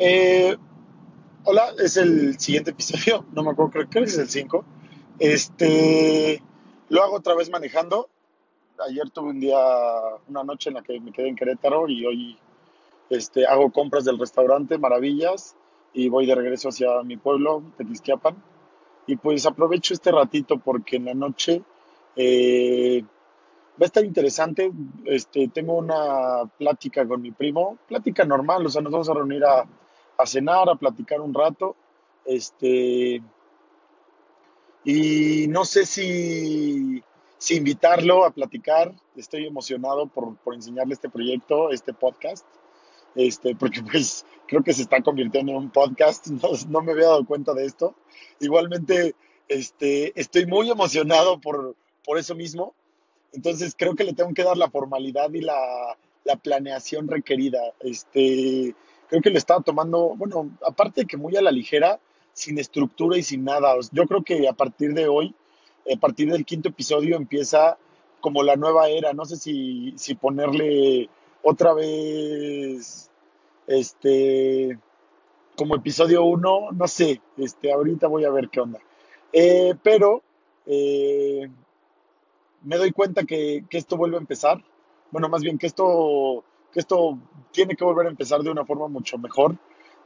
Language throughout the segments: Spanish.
Eh, hola, es el siguiente episodio, no me acuerdo, creo, que es el 5. Este, lo hago otra vez manejando. Ayer tuve un día, una noche en la que me quedé en Querétaro y hoy este, hago compras del restaurante Maravillas y voy de regreso hacia mi pueblo, Tequisquiapan. Y pues aprovecho este ratito porque en la noche eh, va a estar interesante. Este, tengo una plática con mi primo, plática normal, o sea, nos vamos a reunir a, a cenar, a platicar un rato. Este, y no sé si, si invitarlo a platicar. Estoy emocionado por, por enseñarle este proyecto, este podcast. Este, porque pues creo que se está convirtiendo en un podcast. No, no me había dado cuenta de esto. Igualmente, este, estoy muy emocionado por, por eso mismo. Entonces creo que le tengo que dar la formalidad y la, la planeación requerida. Este, creo que le estaba tomando, bueno, aparte de que muy a la ligera, sin estructura y sin nada. Yo creo que a partir de hoy, a partir del quinto episodio, empieza como la nueva era. No sé si, si ponerle otra vez, este, como episodio uno, no sé, este, ahorita voy a ver qué onda. Eh, pero eh, me doy cuenta que, que esto vuelve a empezar. Bueno, más bien que esto que esto tiene que volver a empezar de una forma mucho mejor,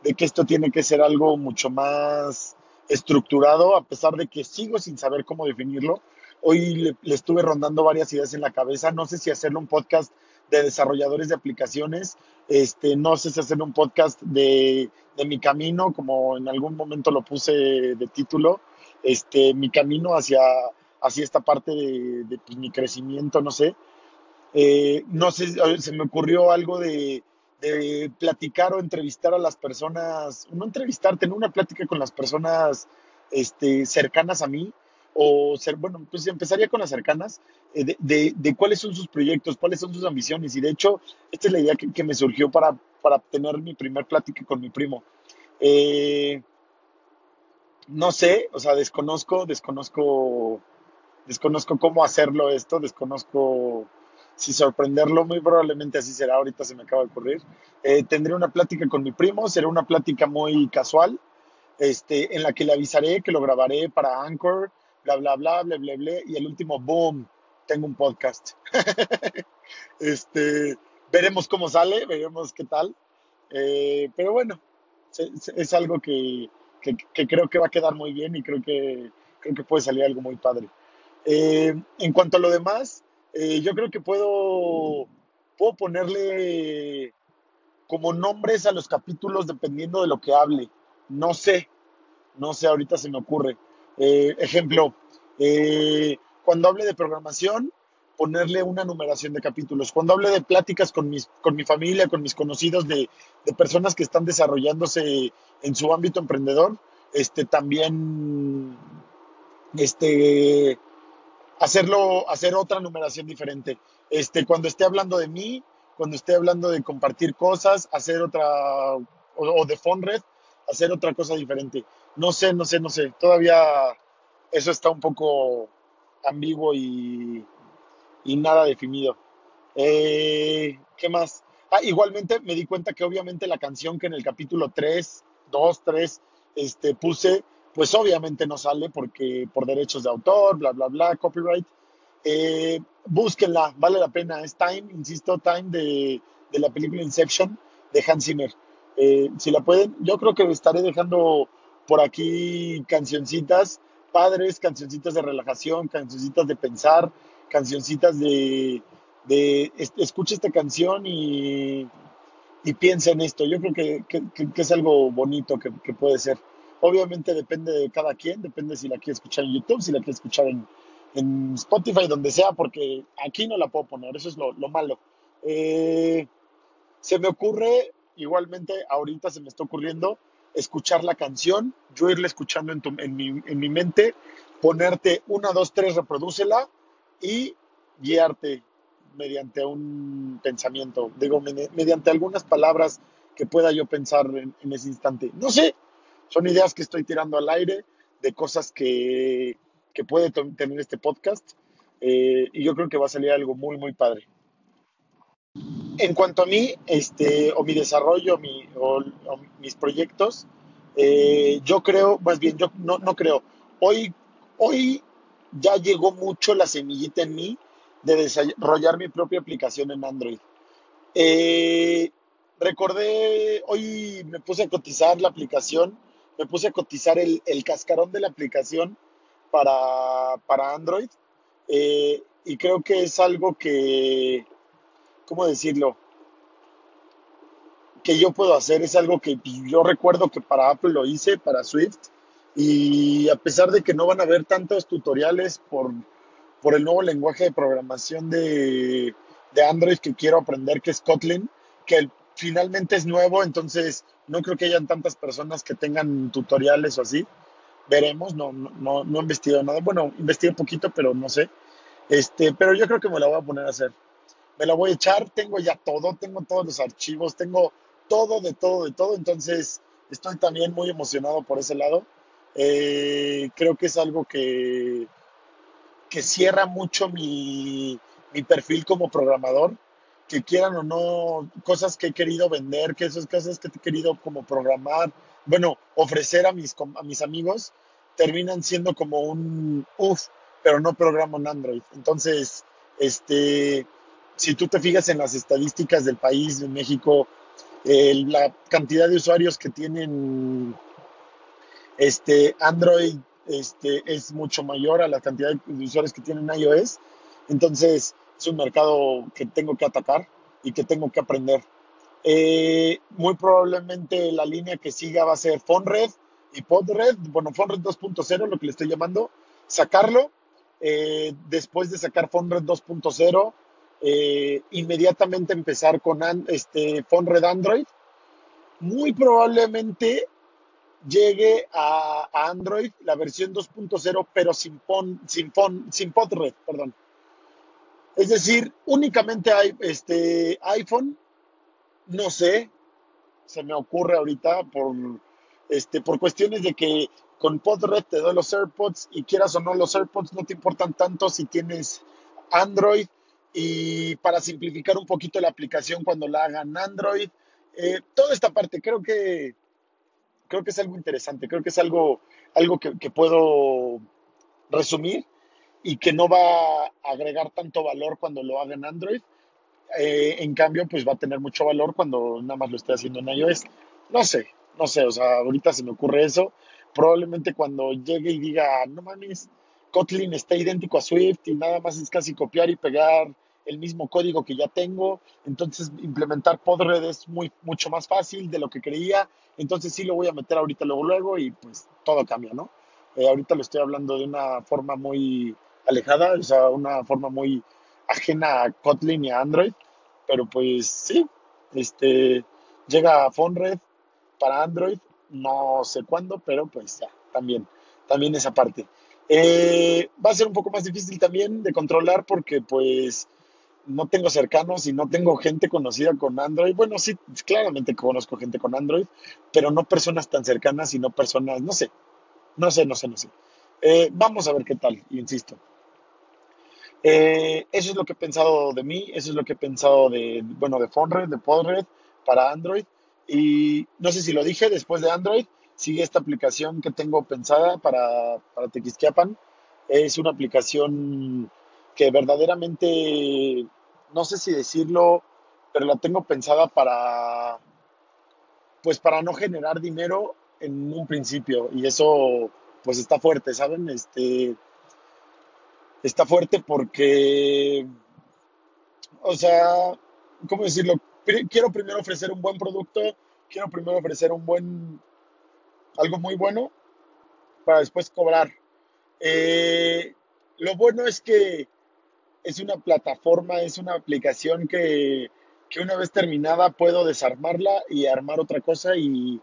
de que esto tiene que ser algo mucho más estructurado, a pesar de que sigo sin saber cómo definirlo. Hoy le, estuve rondando varias ideas en la cabeza, no sé si hacerle un podcast de desarrolladores de aplicaciones, este, no sé si hacerle un podcast de, de mi camino, como en algún momento lo puse de título, este, mi camino hacia, hacia esta parte de, de pues, mi crecimiento, no sé. Eh, no sé, se me ocurrió algo de, platicar o entrevistar a las personas, no entrevistar, tener una plática con las personas este, cercanas a mí, o ser, bueno, pues empezaría con las cercanas, eh, de, cuáles son sus proyectos, cuáles son sus ambiciones. Y de hecho, esta es la idea que, me surgió para, para, tener mi primer plática con mi primo. Eh, no sé, o sea, desconozco, desconozco, desconozco cómo hacerlo esto, desconozco si sorprenderlo, muy probablemente así será, ahorita se me acaba de ocurrir. Eh, tendré una plática con mi primo, será una plática muy casual, este, en la que le avisaré que lo grabaré para Anchor, bla, bla, bla, bla, bla, bla, y el último, boom, tengo un podcast. este, veremos cómo sale, veremos qué tal. Eh, pero bueno, es, algo que, que, creo que va a quedar muy bien y creo que, creo que puede salir algo muy padre. Eh, en cuanto a lo demás, eh, yo creo que puedo, puedo ponerle como nombres a los capítulos dependiendo de lo que hable. No sé, no sé, ahorita se me ocurre. Eh, ejemplo, eh, cuando hable de programación, ponerle una numeración de capítulos. Cuando hable de pláticas con, mis, con mi familia, con mis conocidos, de, de personas que están desarrollándose en su ámbito emprendedor, este, también este, hacerlo, hacer otra numeración diferente. Este, cuando esté hablando de mí, cuando esté hablando de compartir cosas, hacer otra, o, de Fonred, hacer otra cosa diferente. No sé, no sé, no sé. Todavía eso está un poco ambiguo y, y nada definido. Eh, ¿Qué más? Ah, igualmente me di cuenta que obviamente la canción que en el capítulo 3, 2, 3, este, puse pues obviamente no sale porque por derechos de autor, bla, bla, bla, copyright. Eh, búsquenla, vale la pena. Es Time, insisto, Time de, de la película Inception de Hans Zimmer. Eh, si la pueden, yo creo que estaré dejando por aquí cancioncitas padres, cancioncitas de relajación, cancioncitas de pensar, cancioncitas de, de escucha esta canción y, y piensa en esto. Yo creo que, que, que es algo bonito que, que puede ser. Obviamente depende de cada quien, depende si la quiere escuchar en YouTube, si la quiere escuchar en, en Spotify, donde sea, porque aquí no la puedo poner, eso es lo, lo malo. Eh, se me ocurre, igualmente ahorita se me está ocurriendo, escuchar la canción, yo irla escuchando en, tu, en, mi, en mi mente, ponerte una, dos, tres, reprodúcela y guiarte mediante un pensamiento, digo, mediante algunas palabras que pueda yo pensar en, en ese instante. No sé, son ideas que estoy tirando al aire de cosas que, que puede tener este podcast eh, y yo creo que va a salir algo muy, muy padre. en cuanto a mí, este, o mi desarrollo, o mis proyectos, eh, yo creo, más bien, yo no, no creo. Hoy, hoy ya llegó mucho la semillita en mí de desarrollar mi propia aplicación en Android. Eh, recordé, hoy me puse a cotizar la aplicación, me puse a cotizar el, el cascarón de la aplicación para, para Android eh, y creo que es algo que, ¿cómo decirlo? Que yo puedo hacer, es algo que yo recuerdo que para Apple lo hice, para Swift, y a pesar de que no van a haber tantos tutoriales por, por el nuevo lenguaje de programación de, de Android que quiero aprender, que es Kotlin, que finalmente es nuevo, entonces no creo que hayan tantas personas que tengan tutoriales o así. Veremos, no, no, no, he investigado nada. Bueno, investigué un poquito, pero no sé. Este, pero yo creo que me la voy a poner a hacer. Me la voy a echar, tengo ya todo, tengo todos los archivos, tengo todo, de todo, de todo. Entonces, estoy también muy emocionado por ese lado. Eh, creo que es algo que, que cierra mucho mi, mi perfil como programador que quieran o no, cosas que he querido vender, que esas cosas que he querido como programar, bueno, ofrecer a mis, a mis amigos, terminan siendo como un uff, pero no programo en Android. Entonces, este, si tú te fijas en las estadísticas del país, de México, la cantidad de usuarios que tienen este, Android este, es mucho mayor a la cantidad de usuarios que tienen iOS. Entonces, es un mercado que tengo que atacar y que tengo que aprender. Eh, muy probablemente la línea que siga va a ser FonRed y PodRed, bueno, FonRed 2.0, lo que le estoy llamando, sacarlo. eh, después de sacar FonRed 2.0, eh, inmediatamente empezar con an- este, FonRed Android. Muy probablemente llegue a, a Android la versión 2.0, pero sin, pon, sin, pon, sin PodRed, perdón. Es decir, únicamente hay este iPhone, no sé, se me ocurre ahorita por, este, por cuestiones de que con PodRed te doy los AirPods y quieras o no, los AirPods no te importan tanto si tienes Android. Y para simplificar un poquito la aplicación cuando la hagan Android, eh, toda esta parte creo que, creo que es algo interesante, creo que es algo, algo que, que puedo resumir y que no va a agregar tanto valor cuando lo haga en Android. Eh, en cambio, pues va a tener mucho valor cuando nada más lo esté haciendo en iOS. No sé, no sé, o sea, ahorita se me ocurre eso. Probablemente cuando llegue y diga, no mames, Kotlin está idéntico a Swift y nada más es casi copiar y pegar el mismo código que ya tengo. Entonces, implementar Podred es muy, mucho más fácil de lo que creía. Entonces, sí lo voy a meter ahorita luego, luego y pues todo cambia, ¿no? Eh, ahorita lo estoy hablando de una forma muy alejada, o sea, una forma muy ajena a Kotlin y a Android, pero pues sí, este, llega a Fonred para Android, no sé cuándo, pero pues ya, también, también esa parte. Eh, va a ser un poco más difícil también de controlar porque pues no tengo cercanos y no tengo gente conocida con Android. Bueno, sí, claramente conozco gente con Android, pero no personas tan cercanas y no personas, no sé, no sé, no sé, no sé. Eh, vamos a ver qué tal, insisto. Eh, eso es lo que he pensado de mí, eso es lo que he pensado de, bueno, de Fonred, de Podred para Android. Y no sé si lo dije, después de Android, sigue esta aplicación que tengo pensada para, para Tequisquiapan. Es una aplicación que verdaderamente, no sé si decirlo, pero la tengo pensada para, pues para no generar dinero en un principio. Y eso, pues está fuerte, ¿saben? Este, está fuerte porque, o sea, ¿cómo decirlo? Quiero primero ofrecer un buen producto, quiero primero ofrecer un buen, algo muy bueno para después cobrar. Eh, lo bueno es que es una plataforma, es una aplicación que, que una vez terminada puedo desarmarla y armar otra cosa y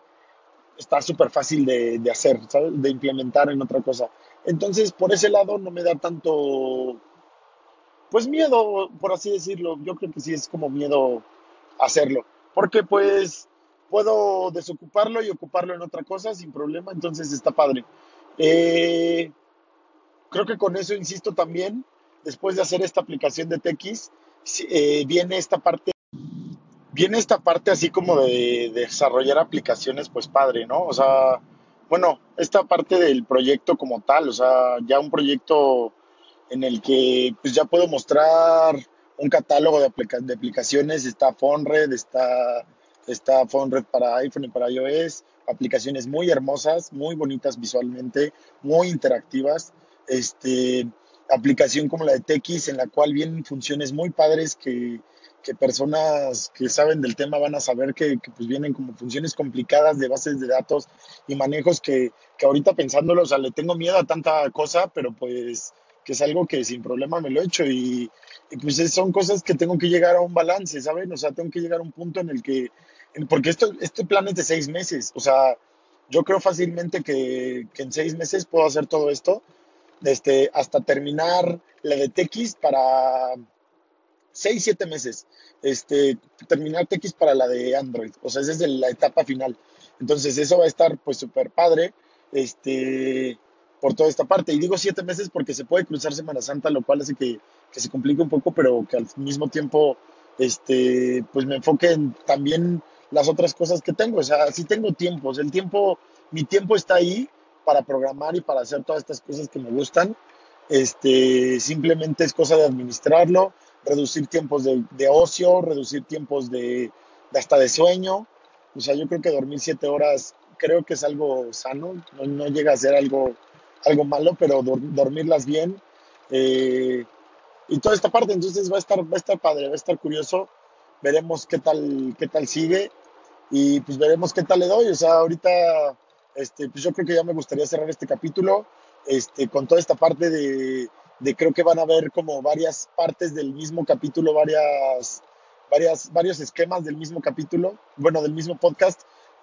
está súper fácil de, de hacer. De implementar en otra cosa. Entonces, por ese lado no me da tanto, pues miedo, por así decirlo. Yo creo que sí es como miedo hacerlo, porque pues puedo desocuparlo y ocuparlo en otra cosa sin problema, entonces está padre. Eh, creo que con eso, insisto también, después de hacer esta aplicación de TX, eh, viene esta parte viene esta parte así como de, de desarrollar aplicaciones, pues padre, ¿no? O sea, bueno, esta parte del proyecto como tal, o sea, ya un proyecto en el que pues ya puedo mostrar un catálogo de, aplica- aplicaciones, está Fonred, está, está Fonred para iPhone y para iOS, aplicaciones muy hermosas, muy bonitas visualmente, muy interactivas, este, aplicación como la de TX en la cual vienen funciones muy padres que, que personas que saben del tema van a saber que, pues vienen como funciones complicadas de bases de datos y manejos que, que ahorita pensándolo, o sea, le tengo miedo a tanta cosa, pero pues que es algo que sin problema me lo he hecho y, y pues es- son cosas que tengo que llegar a un balance, ¿saben? O sea, tengo que llegar a un punto en el que, porque esto, este plan es de seis meses, o sea, yo creo fácilmente que, que en seis meses puedo hacer todo esto, este, hasta terminar la de TX para seis, siete meses, este, terminar TX para la de Android, o sea, esa es la etapa final. Entonces, eso va a estar pues súper padre, este, por toda esta parte. Y digo siete meses porque se puede cruzar Semana Santa, lo cual hace que, que se complique un poco, pero que al mismo tiempo, este, pues me enfoque en también las otras cosas que tengo. O sea, sí tengo tiempos. El tiempo, mi tiempo está ahí para programar y para hacer todas estas cosas que me gustan. Este, simplemente es cosa de administrarlo, reducir tiempos de, ocio, reducir tiempos de, hasta de sueño. O sea, yo creo que dormir siete horas creo que es algo sano, no, llega a ser algo, algo malo, pero dor- dormirlas bien eh, y toda esta parte, entonces va a estar, va a estar padre, va a estar curioso, veremos qué tal, qué tal sigue y pues veremos qué tal le doy. O sea, ahorita, este, pues yo creo que ya me gustaría cerrar este capítulo, este, con toda esta parte de, creo que van a haber como varias partes del mismo capítulo, varias, varias, varios esquemas del mismo capítulo, bueno, del mismo podcast,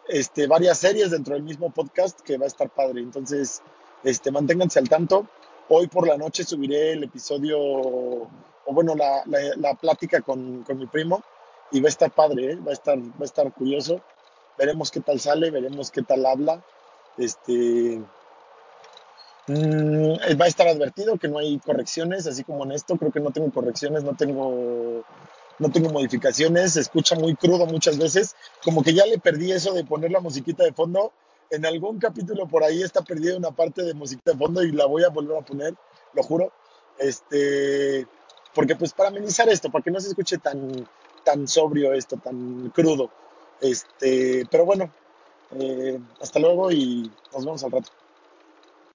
este, varias series dentro del mismo podcast que va a estar padre. Entonces, este, manténganse al tanto. Hoy por la noche subiré el episodio, o bueno, la, la, la plática con, con mi primo y va a estar padre, ¿eh? va a estar, va a estar curioso. Veremos qué tal sale, veremos qué tal habla. Este, mm, va a estar advertido que no hay correcciones, así como en esto, creo que no tengo correcciones, no tengo, no tengo modificaciones, se escucha muy crudo muchas veces, como que ya le perdí eso de poner la musiquita de fondo. En algún capítulo por ahí está perdida una parte de musiquita de fondo y la voy a volver a poner, lo juro. Este, porque pues para amenizar esto, para que no se escuche tan, tan sobrio esto, tan crudo. Este, pero bueno, eh, hasta luego y nos vemos al rato.